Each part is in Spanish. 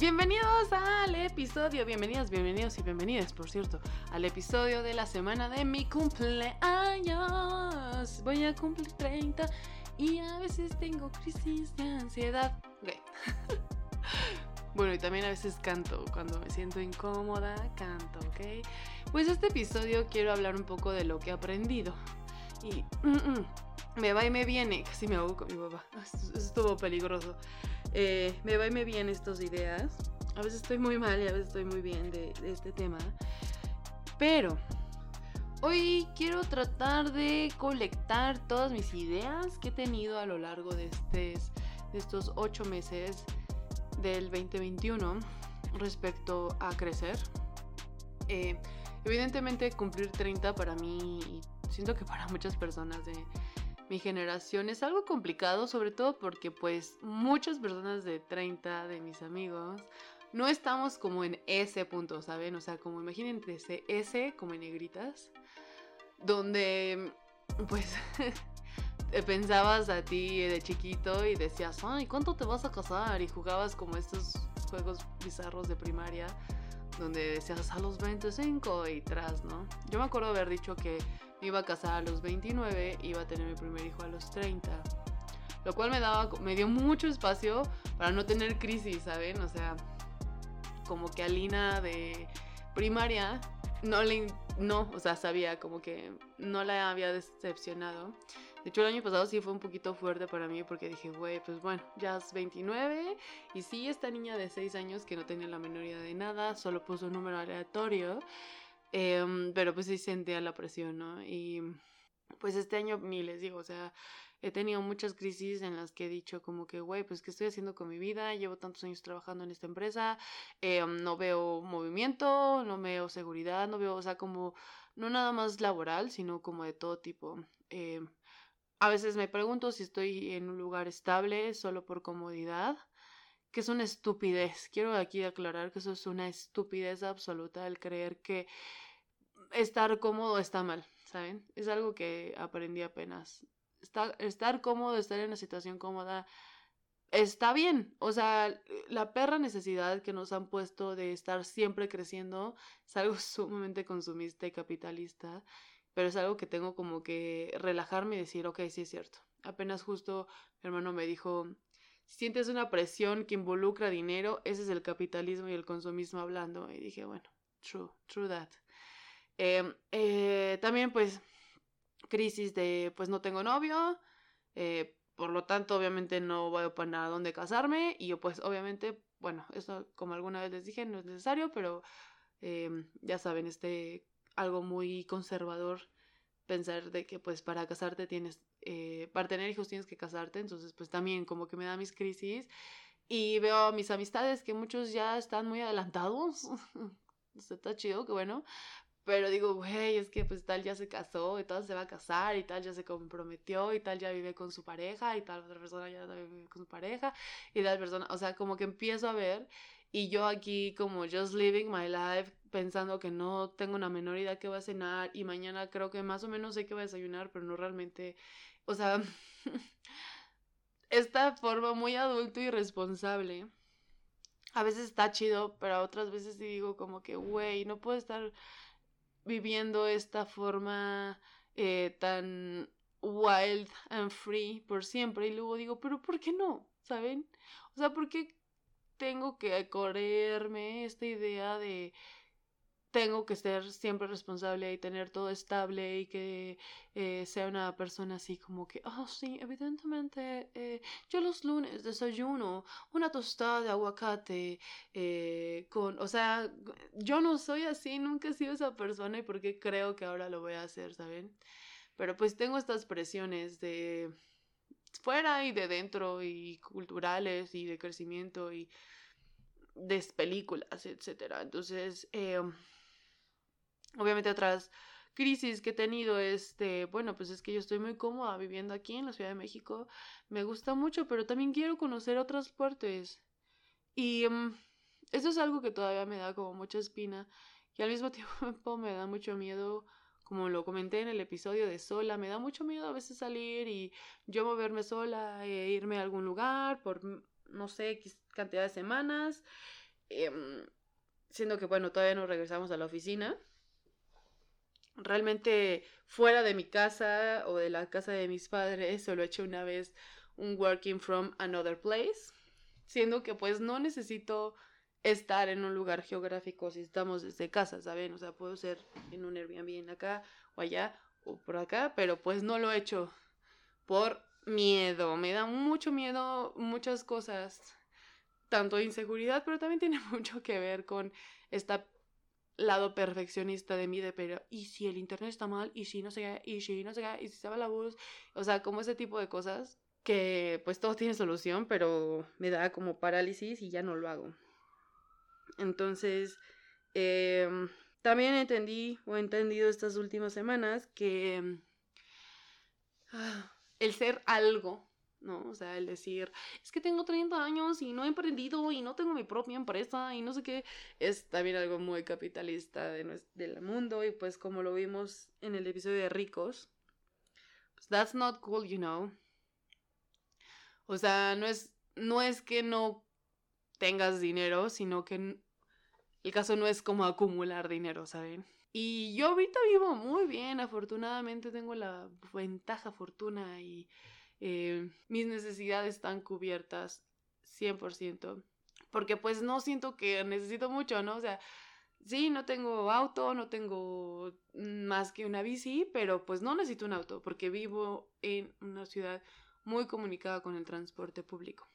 Bienvenidos al episodio, bienvenidos, bienvenidos y bienvenidas, por cierto, al episodio de la semana de mi cumpleaños. Voy a cumplir 30 y a veces tengo crisis de ansiedad. bueno, y también a veces canto, cuando me siento incómoda, canto, ¿ok? Pues este episodio quiero hablar un poco de lo que he aprendido. Y mm, mm, me va y me viene, casi me hago con mi papá. Estuvo peligroso. Eh, me va y me viene estas ideas. A veces estoy muy mal y a veces estoy muy bien de, este tema. Pero hoy quiero tratar de colectar todas mis ideas que he tenido a lo largo de, de estos ocho meses del 2021 respecto a crecer. Eh, evidentemente cumplir 30 para mí, y siento que para muchas personas de mi generación es algo complicado, sobre todo porque pues muchas personas de 30 de mis amigos no estamos como en ese punto, ¿saben? O sea, como imagínense ese S como en negritas, donde pues pensabas a ti de chiquito y decías, ay, ¿cuánto te vas a casar? Y jugabas como estos juegos bizarros de primaria, donde decías a los 25 y tras, ¿no? Yo me acuerdo haber dicho que iba a casar a los 29, iba a tener mi primer hijo a los 30. Lo cual me daba, me dio mucho espacio para no tener crisis, ¿saben? O sea, como que a Lina de primaria no le, no, o sea, sabía como que no la había decepcionado. De hecho, el año pasado sí fue un poquito fuerte para mí porque dije, güey, pues bueno, ya es 29 y sí, esta niña de 6 años que no tenía la menor idea de nada, solo puso un número aleatorio Em, pero pues sí sentía la presión, ¿no? Y pues este año ni les digo, o sea, he tenido muchas crisis en las que he dicho como que, güey, pues ¿qué estoy haciendo con mi vida? Llevo tantos años trabajando en esta empresa, em, no veo movimiento, no veo seguridad, no veo, o sea, como, no nada más laboral, sino como de todo tipo. Em, a veces me pregunto si estoy en un lugar estable solo por comodidad que es una estupidez. Quiero aquí aclarar que eso es una estupidez absoluta el creer que estar cómodo está mal, ¿saben? Es algo que aprendí apenas. Estar, estar cómodo, estar en una situación cómoda, está bien. O sea, la perra necesidad que nos han puesto de estar siempre creciendo es algo sumamente consumista y capitalista, pero es algo que tengo como que relajarme y decir, ok, sí es cierto. Apenas justo mi hermano me dijo, si sientes una presión que involucra dinero, ese es el capitalismo y el consumismo hablando. Y dije, bueno, true, true that. Em, eh, también pues crisis de pues no tengo novio, eh, por lo tanto obviamente no voy a poner a dónde casarme y yo pues obviamente, bueno, eso como alguna vez les dije no es necesario, pero em, ya saben, este algo muy conservador pensar de que pues para casarte tienes, eh, para tener hijos tienes que casarte, entonces pues también como que me da mis crisis y veo a mis amistades que muchos ya están muy adelantados, está chido, que bueno, pero digo, güey, es que pues tal ya se casó y tal se va a casar y tal ya se comprometió y tal ya vive con su pareja y tal otra persona ya vive con su pareja y tal persona, o sea, como que empiezo a ver y yo aquí como just living my life pensando que no tengo una menor idea que va a cenar y mañana creo que más o menos sé que va a desayunar, pero no realmente, o sea, esta forma muy adulto y responsable. A veces está chido, pero otras veces digo como que, güey, no puedo estar viviendo esta forma eh, tan wild and free por siempre. Y luego digo, pero ¿por qué no? ¿Saben? O sea, ¿por qué tengo que correrme esta idea de tengo que ser siempre responsable y tener todo estable y que eh, sea una persona así como que, oh sí, evidentemente eh, yo los lunes desayuno una tostada de aguacate eh, con, o sea, yo no soy así, nunca he sido esa persona y porque creo que ahora lo voy a hacer, ¿saben? Pero pues tengo estas presiones de fuera y de dentro y culturales y de crecimiento y de películas, etcétera. Entonces, Obviamente otras crisis que he tenido este, bueno, pues es que yo estoy muy cómoda viviendo aquí en la Ciudad de México, me gusta mucho, pero también quiero conocer otras partes. Y um, eso es algo que todavía me da como mucha espina y al mismo tiempo me da mucho miedo, como lo comenté en el episodio de sola, me da mucho miedo a veces salir y yo moverme sola e irme a algún lugar por, no sé, cantidad de semanas em, siendo que, bueno, todavía no regresamos a la oficina. Realmente fuera de mi casa o de la casa de mis padres, solo he hecho una vez un working from another place, siendo que pues no necesito estar en un lugar geográfico si estamos desde casa, ¿saben? O sea, puedo ser en un Airbnb acá o allá o por acá, pero pues no lo he hecho por miedo, me da mucho miedo muchas cosas, tanto inseguridad, pero también tiene mucho que ver con este lado perfeccionista de mí de pero y si el internet está mal y si no se qué y si no se qué y si se va la luz o sea como ese tipo de cosas que pues todo tiene solución pero me da como parálisis y ya no lo hago. Entonces em, también entendí o he entendido estas últimas semanas que ah, el ser algo, ¿no? O sea, el decir, es que tengo 30 años y no he emprendido y no tengo mi propia empresa y no sé qué, es también algo muy capitalista de del mundo y pues como lo vimos en el episodio de ricos, pues that's not cool, you know. O sea, no es, no es que no tengas dinero, sino que el caso no es como acumular dinero, ¿saben? Y yo ahorita vivo muy bien, afortunadamente tengo la ventaja, fortuna y eh, mis necesidades están cubiertas 100%. Porque pues no siento que necesito mucho, ¿no? O sea, sí, no tengo auto, no tengo más que una bici, pero pues no necesito un auto porque vivo en una ciudad muy comunicada con el transporte público.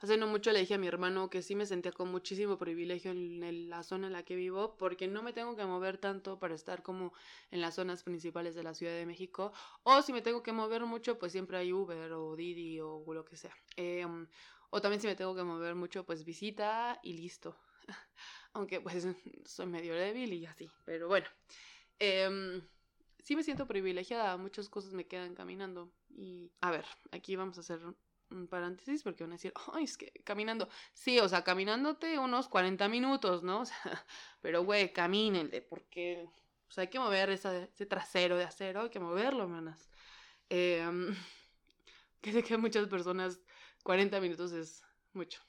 Hace no mucho le dije a mi hermano que sí me sentía con muchísimo privilegio en la zona en la que vivo porque no me tengo que mover tanto para estar como en las zonas principales de la Ciudad de México. O si me tengo que mover mucho, pues siempre hay Uber o Didi o lo que sea. Em, o también si me tengo que mover mucho, pues visita y listo. Aunque pues soy medio débil y así. Pero bueno. Em, sí me siento privilegiada. Muchas cosas me quedan caminando. Y a ver, aquí vamos a hacer paréntesis porque van a decir, ay, es que caminando. Sí, o sea, caminándote unos 40 minutos, ¿no? Pero güey, camínenle, porque o sea, hay que mover ese trasero de acero, hay que moverlo, hermanas. Eh, que sé que muchas personas 40 minutos es mucho.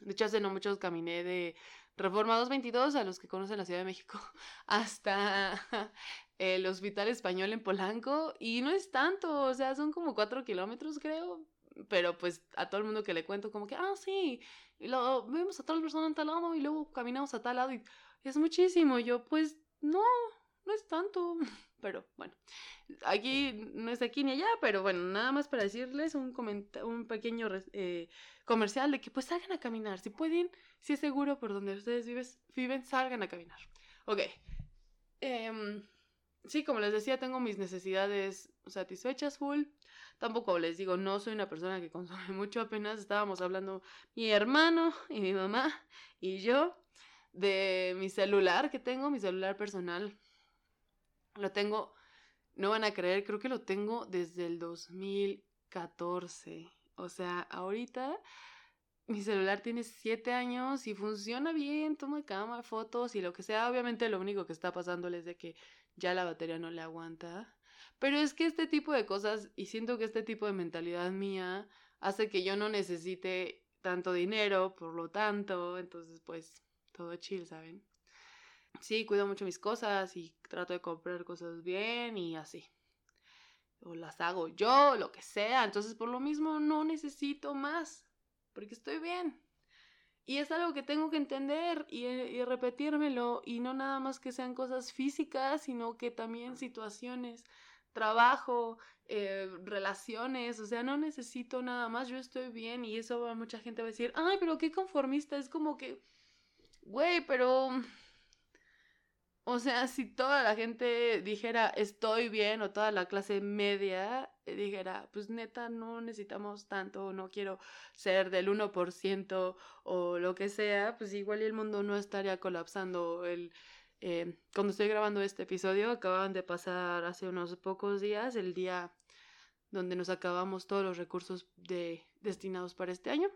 De hecho, hace no muchos caminé de Reforma 222, a los que conocen la Ciudad de México, hasta el Hospital Español en Polanco. Y no es tanto, o sea, son como 4 kilómetros, creo pero pues a todo el mundo que le cuento como que, ah, sí, lo vemos a tal persona en tal lado y luego caminamos a tal lado y es muchísimo. Yo, pues no, no es tanto. Pero bueno, aquí no es aquí ni allá, pero bueno, nada más para decirles un, un pequeño eh, comercial de que pues salgan a caminar. Si pueden, si es seguro por donde ustedes vives, viven, salgan a caminar. Ok. Eh, sí, como les decía, tengo mis necesidades satisfechas full. Tampoco les digo, no soy una persona que consume mucho, apenas estábamos hablando mi hermano y mi mamá y yo de mi celular que tengo, mi celular personal. Lo tengo, no van a creer, creo que lo tengo desde el 2014. O sea, ahorita mi celular tiene 7 años y funciona bien, toma cámara, fotos y lo que sea. Obviamente lo único que está pasando es de que ya la batería no le aguanta. Pero es que este tipo de cosas, y siento que este tipo de mentalidad mía hace que yo no necesite tanto dinero, por lo tanto, entonces pues todo chill, ¿saben? Sí, cuido mucho mis cosas y trato de comprar cosas bien y así. O las hago yo, lo que sea. Entonces por lo mismo no necesito más, porque estoy bien. Y es algo que tengo que entender y, y, repetírmelo y no nada más que sean cosas físicas, sino que también situaciones trabajo, eh, relaciones, o sea, no necesito nada más, yo estoy bien y eso mucha gente va a decir, ay, pero qué conformista, es como que, güey, pero, o sea, si toda la gente dijera estoy bien o toda la clase media eh, dijera, pues neta, no necesitamos tanto, no quiero ser del 1% o lo que sea, pues igual el mundo no estaría colapsando el eh, cuando estoy grabando este episodio, acaban de pasar hace unos pocos días el día donde nos acabamos todos los recursos de, destinados para este año,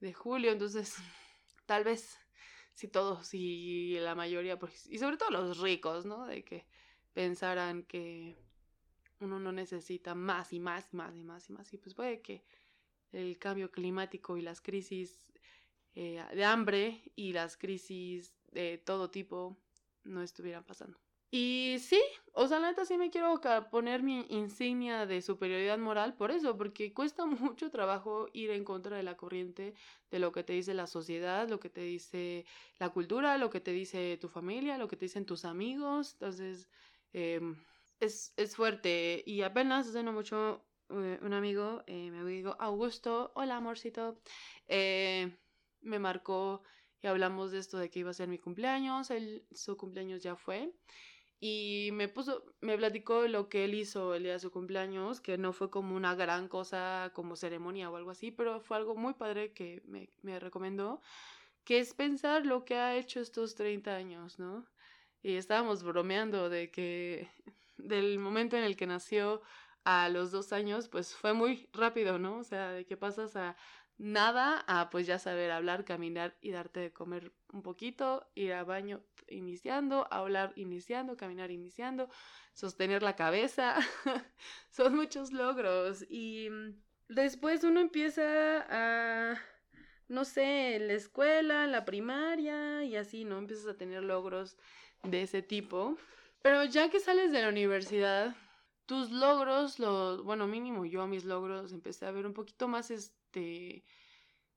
de julio, entonces tal vez si todos si la mayoría, y sobre todo los ricos, ¿no? De que pensaran que uno no necesita más y más y más y más y más, y pues puede que el cambio climático y las crisis eh, de hambre y las crisis de todo tipo no estuvieran pasando. Y sí, o sea, la neta sí me quiero poner mi insignia de superioridad moral por eso, porque cuesta mucho trabajo ir en contra de la corriente de lo que te dice la sociedad, lo que te dice la cultura, lo que te dice tu familia, lo que te dicen tus amigos. Entonces, em, es, es, fuerte. Y apenas hace no mucho, eh, un amigo, eh, mi amigo Augusto, hola amorcito, eh, me marcó y hablamos de esto de que iba a ser mi cumpleaños, el, su cumpleaños ya fue. Y me puso, me platicó lo que él hizo el día de su cumpleaños, que no fue como una gran cosa como ceremonia o algo así, pero fue algo muy padre que me, me recomendó, que es pensar lo que ha hecho estos 30 años, ¿no? Y estábamos bromeando de que del momento en el que nació a los dos años, pues fue muy rápido, ¿no? O sea, de que pasas a nada a pues ya saber hablar, caminar y darte de comer un poquito, ir al baño iniciando, hablar iniciando, caminar iniciando, sostener la cabeza. Son muchos logros y mm, después uno empieza a no sé, la escuela, la primaria y así, ¿no? Empiezas a tener logros de ese tipo. Pero ya que sales de la universidad, tus logros, los, bueno, mínimo yo mis logros empecé a ver un poquito más, este,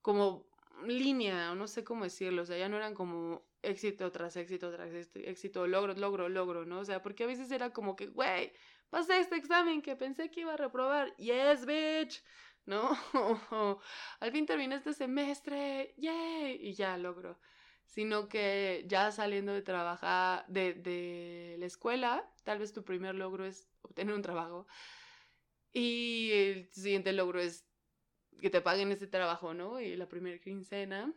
como línea, no sé cómo decirlo, o sea, ya no eran como éxito tras éxito tras éxito, logro, logro, logro, ¿no? O sea, porque a veces era como que, güey, pasé este examen que pensé que iba a reprobar, yes, bitch, ¿no? al fin terminé este semestre, yay, y ya logro. Sino que ya saliendo de trabajar, de, de la escuela, tal vez tu primer logro es obtener un trabajo. Y el siguiente logro es que te paguen ese trabajo, ¿no? Y la primera quincena.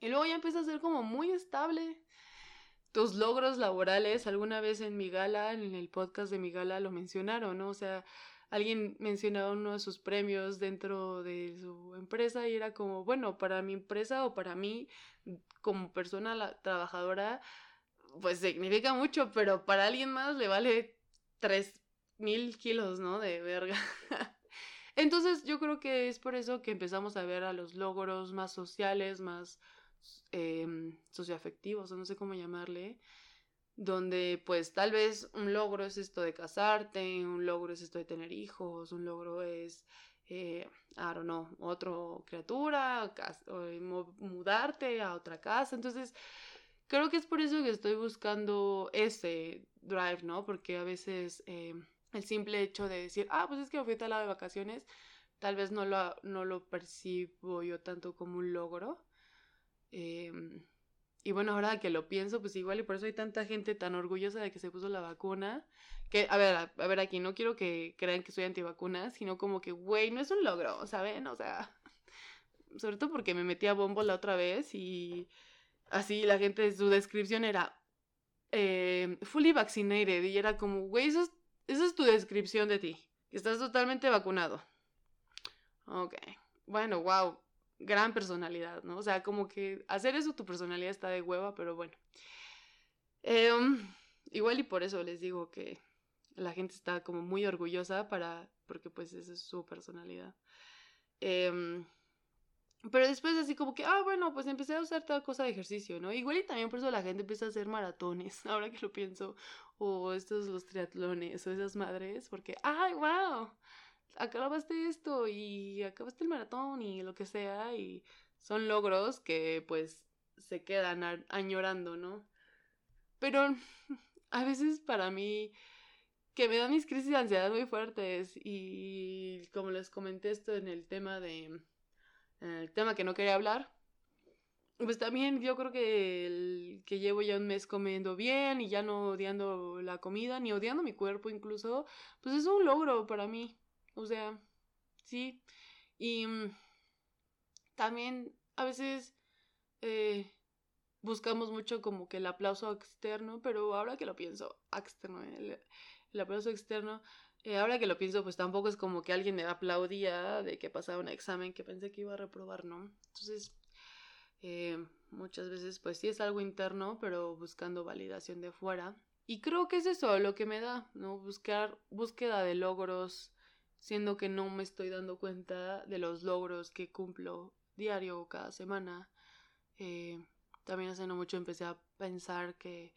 Y luego ya empieza a ser como muy estable. Tus logros laborales, alguna vez en mi gala, en el podcast de mi gala lo mencionaron, ¿no? O sea, alguien mencionaba uno de sus premios dentro de su empresa y era como, bueno, para mi empresa o para mí como persona trabajadora, pues significa mucho, pero para alguien más le vale tres mil kilos, ¿no? De verga. Entonces yo creo que es por eso que empezamos a ver a los logros más sociales, más eh, socioafectivos, o no sé cómo llamarle, donde pues tal vez un logro es esto de casarte, un logro es esto de tener hijos, un logro es, eh, I don't know, otra criatura, mudarte a otra casa. Entonces creo que es por eso que estoy buscando ese drive, ¿no? Porque a veces eh, el simple hecho de decir, ah, pues es que me fui a tal lado de vacaciones, tal vez no lo, no lo percibo yo tanto como un logro. Em, y bueno, ahora que lo pienso, pues igual y por eso hay tanta gente tan orgullosa de que se puso la vacuna. Que, a ver, a, a ver, aquí no quiero que crean que soy antivacuna, sino como que, güey, no es un logro, ¿saben? O sea, sobre todo porque me metí a bombo la otra vez y así la gente, su descripción era eh, fully vaccinated y era como, güey, eso es, esa es tu descripción de ti, que estás totalmente vacunado. Ok, bueno, wow, gran personalidad, ¿no? O sea, como que hacer eso tu personalidad está de hueva, pero bueno. Em, igual y por eso les digo que la gente está como muy orgullosa para, porque pues esa es su personalidad. Eh, pero después así como que, ah, bueno, pues empecé a usar tal cosa de ejercicio, ¿no? Igual y también por eso la gente empieza a hacer maratones, ahora que lo pienso, o estos los triatlones, o esas madres, porque, ay, wow, acabaste esto y acabaste el maratón y lo que sea, y son logros que pues se quedan añorando, ¿no? Pero a veces para mí que me dan mis crisis de ansiedad muy fuertes y como les comenté esto en el tema de el tema que no quería hablar. Pues también yo creo que el que llevo ya un mes comiendo bien y ya no odiando la comida, ni odiando mi cuerpo incluso, pues es un logro para mí. O sea, sí. Y mm, también a veces eh, buscamos mucho como que el aplauso externo, pero ahora que lo pienso, externo, el aplauso externo eh, ahora que lo pienso, pues tampoco es como que alguien me aplaudía de que pasaba un examen que pensé que iba a reprobar, ¿no? Entonces, eh, muchas veces pues sí es algo interno, pero buscando validación de fuera. Y creo que es eso lo que me da, ¿no? Buscar búsqueda de logros, siendo que no me estoy dando cuenta de los logros que cumplo diario o cada semana. Eh, también hace no mucho empecé a pensar que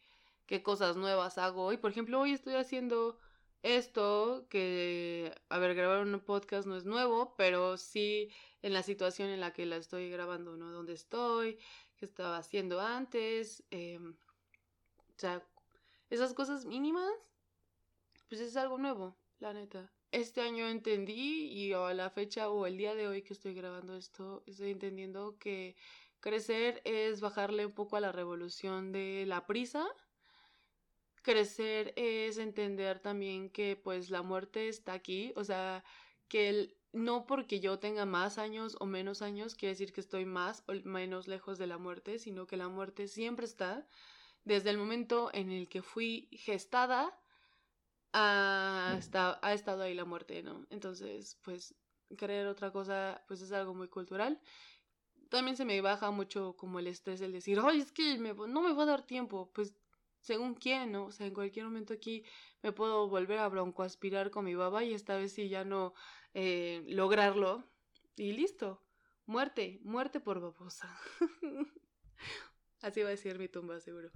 qué cosas nuevas hago hoy. Por ejemplo, hoy estoy haciendo esto, que, a ver, grabar un podcast no es nuevo, pero sí en la situación en la que la estoy grabando, ¿no? Dónde estoy, qué estaba haciendo antes. Em, o sea, esas cosas mínimas, pues es algo nuevo, la neta. Este año entendí y a la fecha o el día de hoy que estoy grabando esto, estoy entendiendo que crecer es bajarle un poco a la revolución de la prisa crecer es entender también que pues la muerte está aquí, o sea, que el, no porque yo tenga más años o menos años quiere decir que estoy más o menos lejos de la muerte, sino que la muerte siempre está. Desde el momento en el que fui gestada, ha, ha estado ahí la muerte, ¿no? Entonces, pues, creer otra cosa, pues es algo muy cultural. También se me baja mucho como el estrés el decir, ay, es que no me va a dar tiempo. Pues según quién, ¿no? O sea, en cualquier momento aquí me puedo volver a broncoaspirar con mi baba y esta vez sí ya no eh, lograrlo. Y listo. Muerte, muerte por babosa. Así va a decir mi tumba, seguro.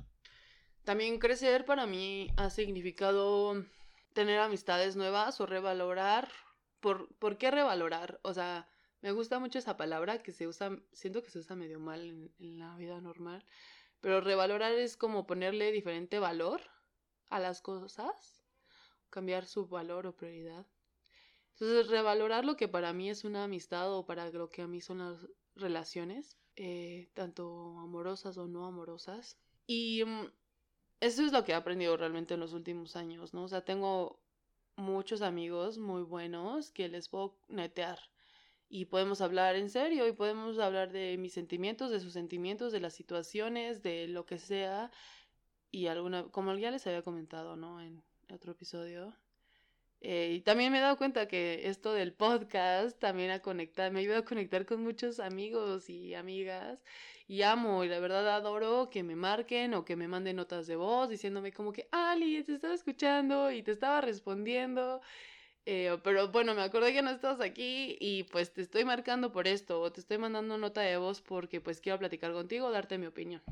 También crecer para mí ha significado tener amistades nuevas o revalorar. ¿Por, ¿por qué revalorar? O sea, me gusta mucho esa palabra que se usa, siento que se usa medio mal en la vida normal pero revalorar es como ponerle diferente valor a las cosas, cambiar su valor o prioridad. Entonces, revalorar lo que para mí es una amistad o para lo que a mí son las relaciones, eh, tanto amorosas o no amorosas. Y mm, eso es lo que he aprendido realmente en los últimos años, ¿no? O sea, tengo muchos amigos muy buenos que les puedo netear y podemos hablar en serio y podemos hablar de mis sentimientos, de sus sentimientos, de las situaciones, de lo que sea. Y alguna, como ya les había comentado, ¿no? En otro episodio. Eh, y también me he dado cuenta que esto del podcast también ha conectado, me ha ayudado a conectar con muchos amigos y amigas. Y amo, y la verdad adoro que me marquen o que me manden notas de voz diciéndome como que, Ali, te estaba escuchando y te estaba respondiendo. Eh, pero bueno, me acordé que no estabas aquí y pues te estoy marcando por esto o te estoy mandando nota de voz porque pues quiero platicar contigo, darte mi opinión.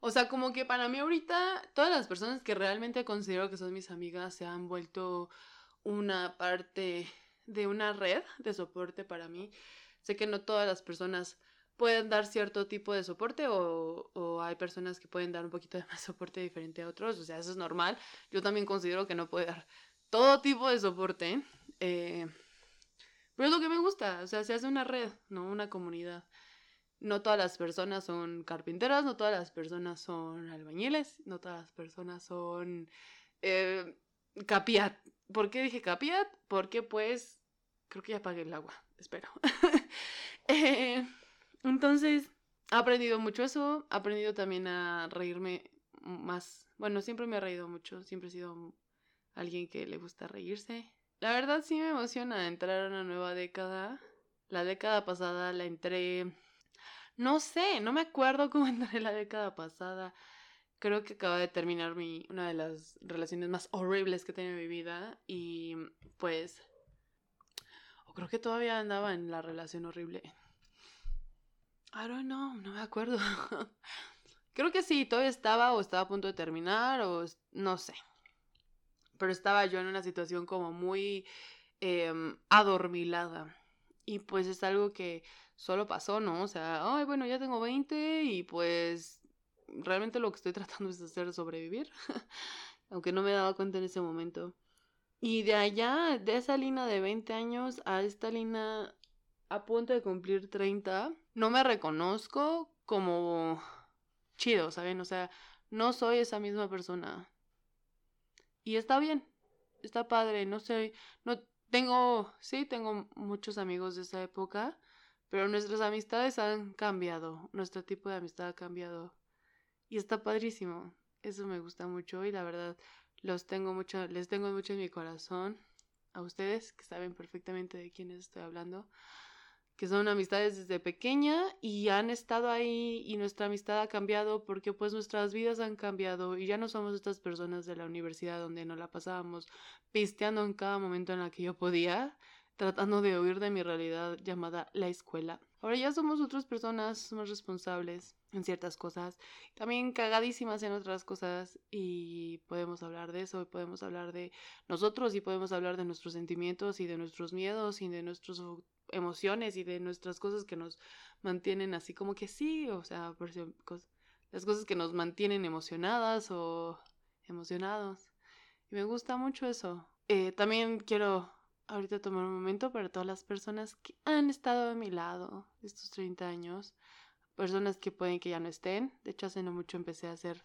O sea, como que para mí ahorita todas las personas que realmente considero que son mis amigas se han vuelto una parte de una red de soporte para mí. Sé que no todas las personas pueden dar cierto tipo de soporte o, o, hay personas que pueden dar un poquito de más soporte diferente a otros, o sea, eso es normal. Yo también considero que no puede dar todo tipo de soporte. Eh, pero es lo que me gusta, o sea, se hace una red, ¿no? Una comunidad. No todas las personas son carpinteras, no todas las personas son albañiles, no todas las personas son eh, capiat. ¿Por qué dije capiat? Porque pues creo que ya apagué el agua, espero. Eh, entonces, he aprendido mucho eso, he aprendido también a reírme más. Bueno, siempre me he reído mucho, siempre he sido alguien que le gusta reírse. La verdad sí me emociona entrar a una nueva década. La década pasada la entré... No sé, no me acuerdo cómo entré la década pasada. Creo que acaba de terminar mi, una de las relaciones más horribles que he tenido en mi vida. Y pues... O creo que todavía andaba en la relación horrible. I don't know, no me acuerdo. creo que sí, todavía estaba o estaba a punto de terminar o no sé pero estaba yo en una situación como muy em, adormilada. Y pues es algo que solo pasó, ¿no? O sea, ay, bueno, ya tengo 20 y pues realmente lo que estoy tratando es hacer sobrevivir, aunque no me daba cuenta en ese momento. Y de allá, de esa línea de 20 años a esta línea a punto de cumplir 30, no me reconozco como chido, ¿saben? O sea, no soy esa misma persona. Y está bien, está padre, no sé, no tengo, sí, tengo muchos amigos de esa época, pero nuestras amistades han cambiado, nuestro tipo de amistad ha cambiado. Y está padrísimo, eso me gusta mucho y la verdad los tengo mucho, les tengo mucho en mi corazón a ustedes que saben perfectamente de quiénes estoy hablando que son amistades desde pequeña y han estado ahí y nuestra amistad ha cambiado porque pues nuestras vidas han cambiado y ya no somos estas personas de la universidad donde nos la pasábamos pisteando en cada momento en la que yo podía, tratando de huir de mi realidad llamada la escuela. Ahora ya somos otras personas más responsables en ciertas cosas, también cagadísimas en otras cosas y podemos hablar de eso, y podemos hablar de nosotros y podemos hablar de nuestros sentimientos y de nuestros miedos y de nuestras emociones y de nuestras cosas que nos mantienen así como que sí, o sea, las cosas que nos mantienen emocionadas o emocionados. Y me gusta mucho eso. Eh, también quiero ahorita tomar un momento para todas las personas que han estado a mi lado estos 30 años. Personas que pueden que ya no estén. De hecho, hace no mucho empecé a hacer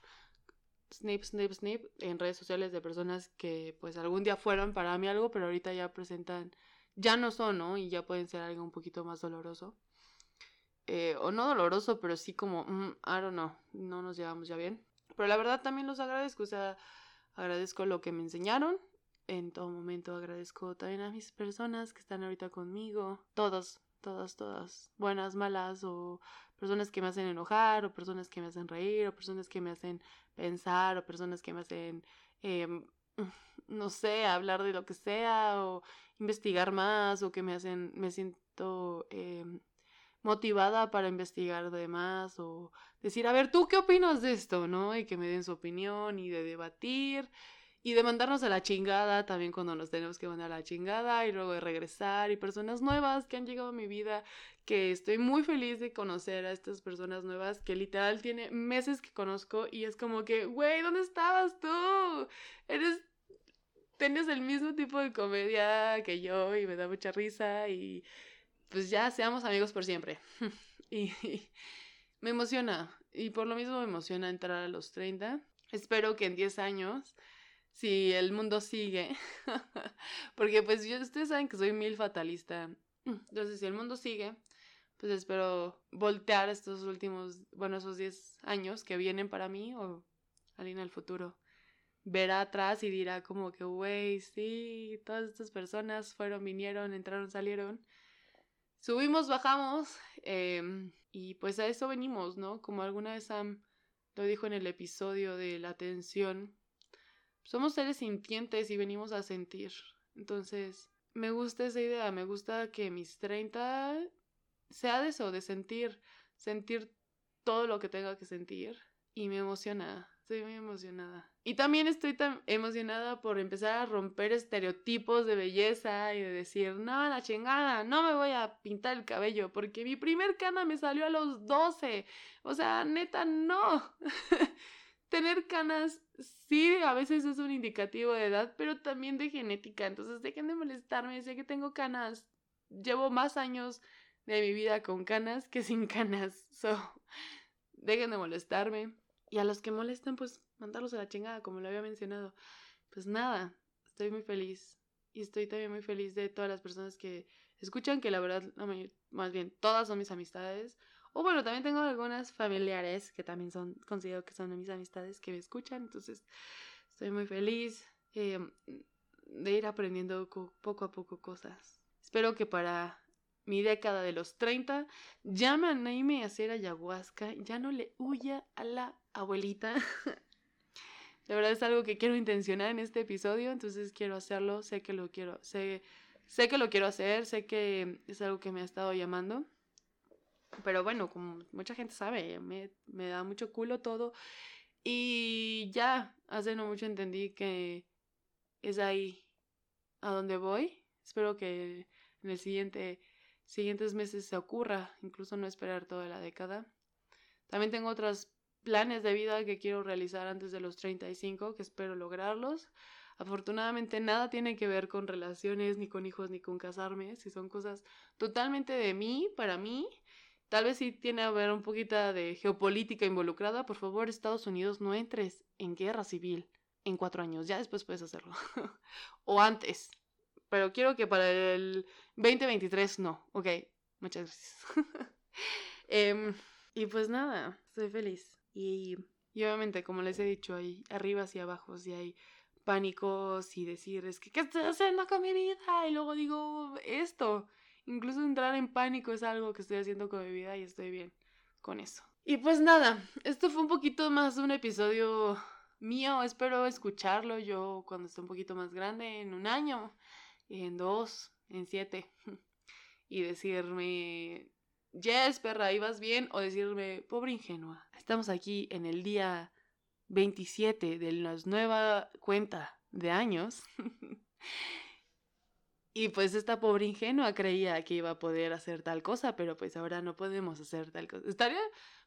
snip, snip, snip en redes sociales de personas que pues algún día fueron para mí algo, pero ahorita ya presentan, ya no son, ¿no? Y ya pueden ser algo un poquito más doloroso. Eh, o no doloroso, pero sí como, mm, I don't know, no nos llevamos ya bien. Pero la verdad también los agradezco, o sea, agradezco lo que me enseñaron, en todo momento agradezco también a mis personas que están ahorita conmigo, todos, todas, todas, buenas, malas o personas que me hacen enojar o personas que me hacen reír o personas que me hacen pensar o personas que me hacen, em, no sé, hablar de lo que sea o investigar más o que me hacen, me siento em, motivada para investigar de más o decir, a ver, ¿tú qué opinas de esto? ¿No? Y que me den su opinión y de debatir y de mandarnos a la chingada también cuando nos tenemos que mandar a la chingada y luego de regresar y personas nuevas que han llegado a mi vida que estoy muy feliz de conocer a estas personas nuevas que literal tiene meses que conozco y es como que, güey, ¿dónde estabas tú? Eres tienes el mismo tipo de comedia que yo y me da mucha risa y pues ya seamos amigos por siempre. y, y me emociona y por lo mismo me emociona entrar a los 30. Espero que en 10 años si el mundo sigue. Porque pues yo, ustedes saben que soy mil fatalista. Entonces, si el mundo sigue, pues espero voltear estos últimos, bueno, esos 10 años que vienen para mí o alguien en el futuro verá atrás y dirá como que, güey, sí, todas estas personas fueron, vinieron, entraron, salieron. Subimos, bajamos em, y pues a eso venimos, ¿no? Como alguna vez Sam lo dijo en el episodio de la atención somos seres sintientes y venimos a sentir. Entonces, me gusta esa idea, me gusta que mis 30 sea de eso, de sentir, sentir todo lo que tenga que sentir. Y me emociona, estoy muy emocionada. Y también estoy tan emocionada por empezar a romper estereotipos de belleza y de decir, no, la chingada, no me voy a pintar el cabello porque mi primer cana me salió a los 12. O sea, neta, no. Tener canas sí a veces es un indicativo de edad, pero también de genética. Entonces dejen de molestarme, sé que tengo canas. Llevo más años de mi vida con canas que sin canas. So, dejen de molestarme. Y a los que molestan, pues mandarlos a la chingada, como lo había mencionado. Pues nada, estoy muy feliz. Y estoy también muy feliz de todas las personas que escuchan, que la verdad, más bien, todas son mis amistades. O bueno, también tengo algunas familiares que también son, considero que son mis amistades que me escuchan, entonces estoy muy feliz eh, de ir aprendiendo poco a poco cosas. Espero que para mi década de los 30 ya me anime a hacer ayahuasca, ya no le huya a la abuelita. De verdad es algo que quiero intencionar en este episodio, entonces quiero hacerlo, sé que lo quiero, sé, sé que lo quiero hacer, sé que es algo que me ha estado llamando. Pero bueno, como mucha gente sabe, me, me da mucho culo todo. Y ya, hace no mucho entendí que es ahí a donde voy. Espero que en el siguiente siguientes meses se ocurra, incluso no esperar toda la década. También tengo otros planes de vida que quiero realizar antes de los 35, que espero lograrlos. Afortunadamente nada tiene que ver con relaciones, ni con hijos, ni con casarme, si son cosas totalmente de mí, para mí, Tal vez sí tiene a ver un poquito de geopolítica involucrada. Por favor, Estados Unidos, no entres en guerra civil en cuatro años. Ya después puedes hacerlo. o antes. Pero quiero que para el 2023 no. Ok, muchas gracias. Em, y pues nada, estoy feliz. Y, y, obviamente, como les he dicho, hay arriba y abajo, y hay pánicos y decir, es que, ¿qué estoy haciendo con mi vida? Y luego digo, esto. Incluso entrar en pánico es algo que estoy haciendo con mi vida y estoy bien con eso. Y pues nada, esto fue un poquito más un episodio mío. Espero escucharlo yo cuando esté un poquito más grande, en un año, en dos, en siete. Y decirme, yes, perra, ibas bien, o decirme, pobre ingenua, estamos aquí en el día 27 de la nueva cuenta de años. y pues esta pobre ingenua creía que iba a poder hacer tal cosa, pero pues ahora no podemos hacer tal cosa. Estaría,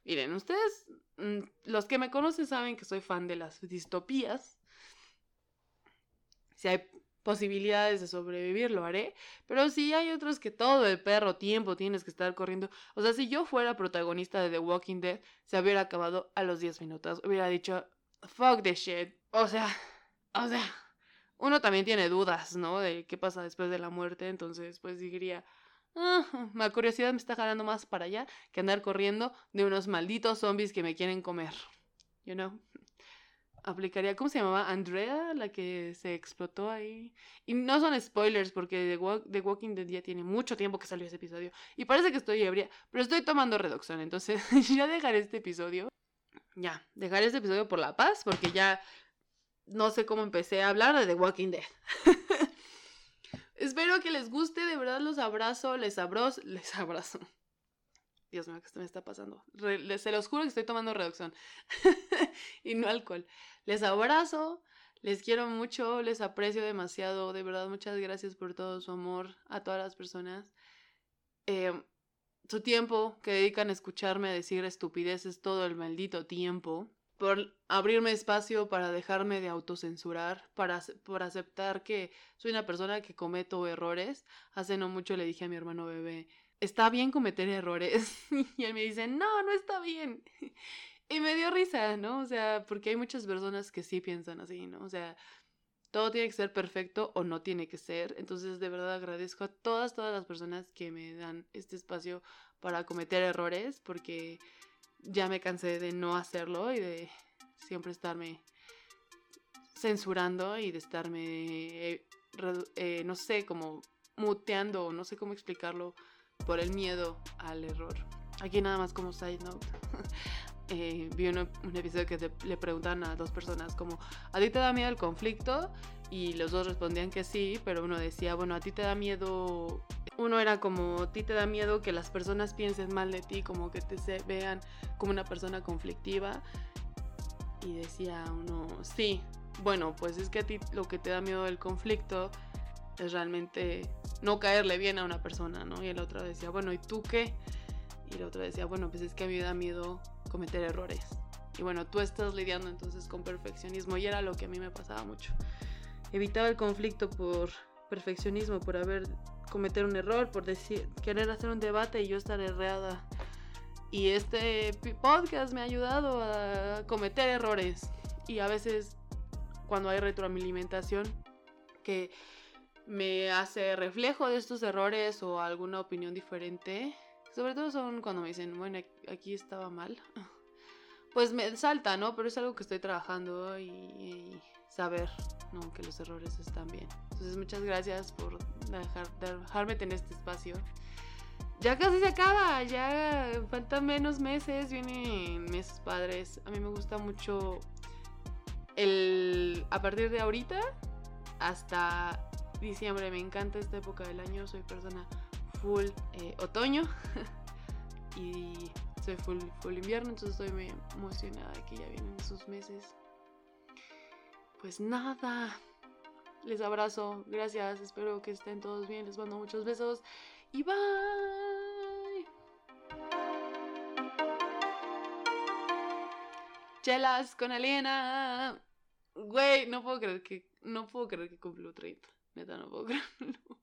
miren, ustedes, mm, los que me conocen saben que soy fan de las distopías. Si hay posibilidades de sobrevivir, lo haré. Pero si hay otros que todo el perro tiempo tienes que estar corriendo. O sea, si yo fuera protagonista de The Walking Dead, se hubiera acabado a los 10 minutos. Hubiera dicho, fuck the shit. O sea, o sea, uno también tiene dudas, ¿no? De qué pasa después de la muerte. Entonces, pues diría, ah, la curiosidad me está jalando más para allá que andar corriendo de unos malditos zombies que me quieren comer. You know? aplicaría, ¿cómo se llamaba? Andrea, la que se explotó ahí. Y no son spoilers porque The, Walking Dead ya tiene mucho tiempo que salió ese episodio. Y parece que estoy ebria, pero estoy tomando redoxón, entonces ya dejaré este episodio. Ya, dejaré este episodio por la paz porque ya no sé cómo empecé a hablar de The Walking Dead. Espero que les guste, de verdad los abrazo, les abrazo, les abrazo. Dios mío, ¿qué me está pasando? se los juro que estoy tomando reducción y no alcohol. Les abrazo, les quiero mucho, les aprecio demasiado. De verdad, muchas gracias por todo su amor a todas las personas. Eh, su tiempo que dedican a escucharme decir estupideces todo el maldito tiempo. Por abrirme espacio para dejarme de autocensurar, para, por aceptar que soy una persona que cometo errores. Hace no mucho le dije a mi hermano bebé, está bien cometer errores. y él me dice, no, no está bien. y me dio risa, ¿no? O sea, porque hay muchas personas que sí piensan así, ¿no? O sea, todo tiene que ser perfecto o no tiene que ser. Entonces, de verdad agradezco a todas, todas las personas que me dan este espacio para cometer errores, porque ya me cansé de no hacerlo y de siempre estarme censurando y de estarme, eh, eh, no sé, como muteando, no sé cómo explicarlo por el miedo al error. Aquí nada más como side note. Eh, vi un, episodio que le preguntan a dos personas como, ¿a ti te da miedo el conflicto? Y los dos respondían que sí, pero uno decía, bueno, a ti te da miedo... Uno era como, a ti te da miedo que las personas piensen mal de ti, como que te vean como una persona conflictiva. Y decía uno, sí, bueno, pues es que a ti lo que te da miedo del conflicto es realmente no caerle bien a una persona, ¿no? Y el otro decía, bueno, ¿y tú qué? Y el otro decía, bueno, pues es que a mí me da miedo cometer errores. Y bueno, tú estás lidiando entonces con perfeccionismo y era lo que a mí me pasaba mucho. Evitaba el conflicto por perfeccionismo, por haber cometer un error, por decir, querer hacer un debate y yo estar errada. Y este podcast me ha ayudado a cometer errores. Y a veces cuando hay retroalimentación, que me hace reflejo de estos errores o alguna opinión diferente. Sobre todo son cuando me dicen, bueno, aquí estaba mal. Pues me salta, ¿no? Pero es algo que estoy trabajando y, saber, ¿no? Que los errores están bien. Entonces muchas gracias por dejarme tener este espacio. Ya casi se acaba, ya faltan menos meses, vienen meses padres. A mí me gusta mucho el... A partir de ahorita hasta diciembre. Me encanta esta época del año. Soy persona full eh, otoño y soy full, full invierno. Entonces estoy muy emocionada que ya vienen esos meses. Pues nada. Les abrazo. Gracias. Espero que estén todos bien. Les mando muchos besos. Y bye. Chelas con Aliena. Güey, no puedo creer que no puedo creer que cumplo 30. Neta, no puedo creerlo.